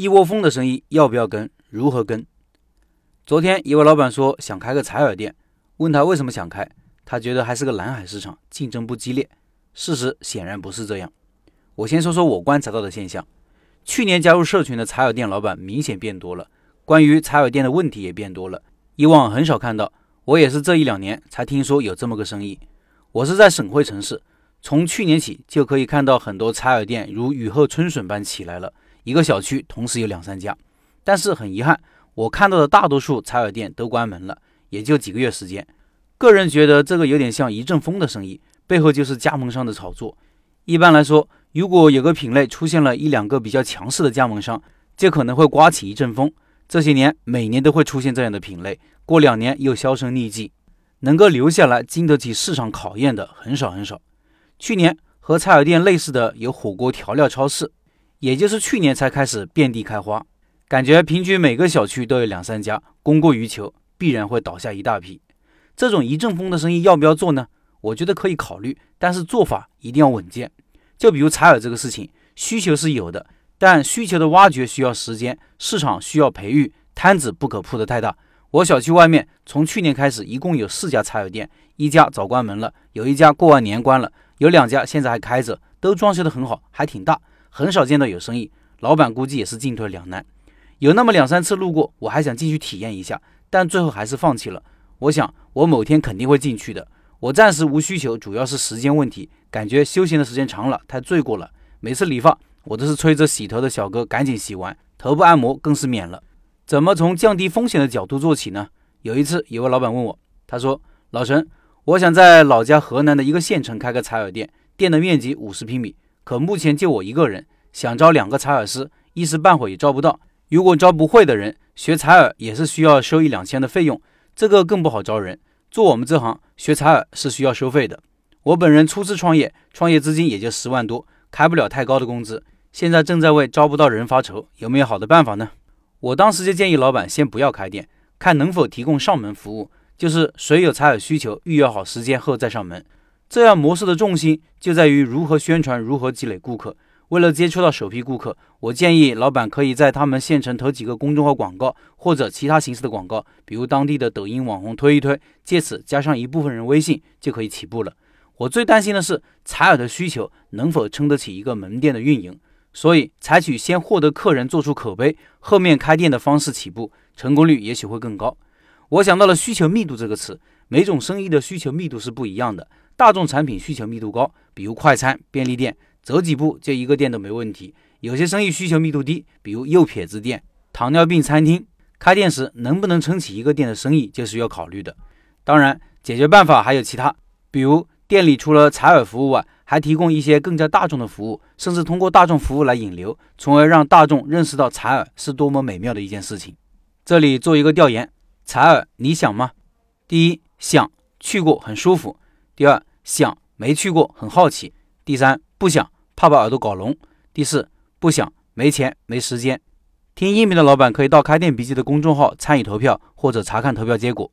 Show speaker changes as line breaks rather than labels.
一窝蜂的生意要不要跟？如何跟？昨天一位老板说想开个采耳店，问他为什么想开，他觉得还是个蓝海市场，竞争不激烈。事实显然不是这样。我先说说我观察到的现象：去年加入社群的采耳店老板明显变多了，关于采耳店的问题也变多了。以往很少看到，我也是这一两年才听说有这么个生意。我是在省会城市，从去年起就可以看到很多采耳店如雨后春笋般起来了，一个小区同时有两三家。但是很遗憾，我看到的大多数采耳店都关门了，也就几个月时间。个人觉得这个有点像一阵风的生意，背后就是加盟商的炒作。一般来说，如果有个品类出现了一两个比较强势的加盟商，就可能会刮起一阵风。这些年每年都会出现这样的品类，过两年又销声匿迹，能够留下来经得起市场考验的很少很少。去年和采耳店类似的有火锅调料超市，也就是去年才开始遍地开花，感觉平均每个小区都有两三家，供过于求，必然会倒下一大批。这种一阵风的生意要不要做呢？我觉得可以考虑，但是做法一定要稳健。就比如采耳这个事情，需求是有的。但需求的挖掘需要时间，市场需要培育，摊子不可铺得太大。我小区外面从去年开始一共有四家采耳店，一家早关门了，有一家过完年关了，有两家现在还开着，都装修得很好，还挺大，很少见到有生意。老板估计也是进退两难。有那么两三次路过，我还想进去体验一下，但最后还是放弃了。我想我某天肯定会进去的。我暂时无需求，主要是时间问题，感觉休闲的时间长了太罪过了。每次理发。我都是催着洗头的小哥赶紧洗完，头部按摩更是免了。怎么从降低风险的角度做起呢？有一次，有位老板问我，他说：“老陈，我想在老家河南的一个县城开个采耳店，店的面积五十平米，可目前就我一个人，想招两个采耳师，一时半会也招不到。如果招不会的人，学采耳也是需要收一两千的费用，这个更不好招人。做我们这行，学采耳是需要收费的。我本人初次创业，创业资金也就十万多。”开不了太高的工资，现在正在为招不到人发愁，有没有好的办法呢？我当时就建议老板先不要开店，看能否提供上门服务，就是谁有采耳需求，预约好时间后再上门。这样模式的重心就在于如何宣传，如何积累顾客。为了接触到首批顾客，我建议老板可以在他们县城投几个公众号广告，或者其他形式的广告，比如当地的抖音网红推一推，借此加上一部分人微信，就可以起步了。我最担心的是采耳的需求能否撑得起一个门店的运营，所以采取先获得客人做出口碑，后面开店的方式起步，成功率也许会更高。我想到了需求密度这个词，每种生意的需求密度是不一样的。大众产品需求密度高，比如快餐、便利店，走几步就一个店都没问题。有些生意需求密度低，比如右撇子店、糖尿病餐厅，开店时能不能撑起一个店的生意，就是要考虑的。当然，解决办法还有其他，比如。店里除了采耳服务外，还提供一些更加大众的服务，甚至通过大众服务来引流，从而让大众认识到采耳是多么美妙的一件事情。这里做一个调研：采耳你想吗？第一，想，去过很舒服；第二，想，没去过很好奇；第三，不想，怕把耳朵搞聋；第四，不想，没钱没时间。听音频的老板可以到开店笔记的公众号参与投票或者查看投票结果。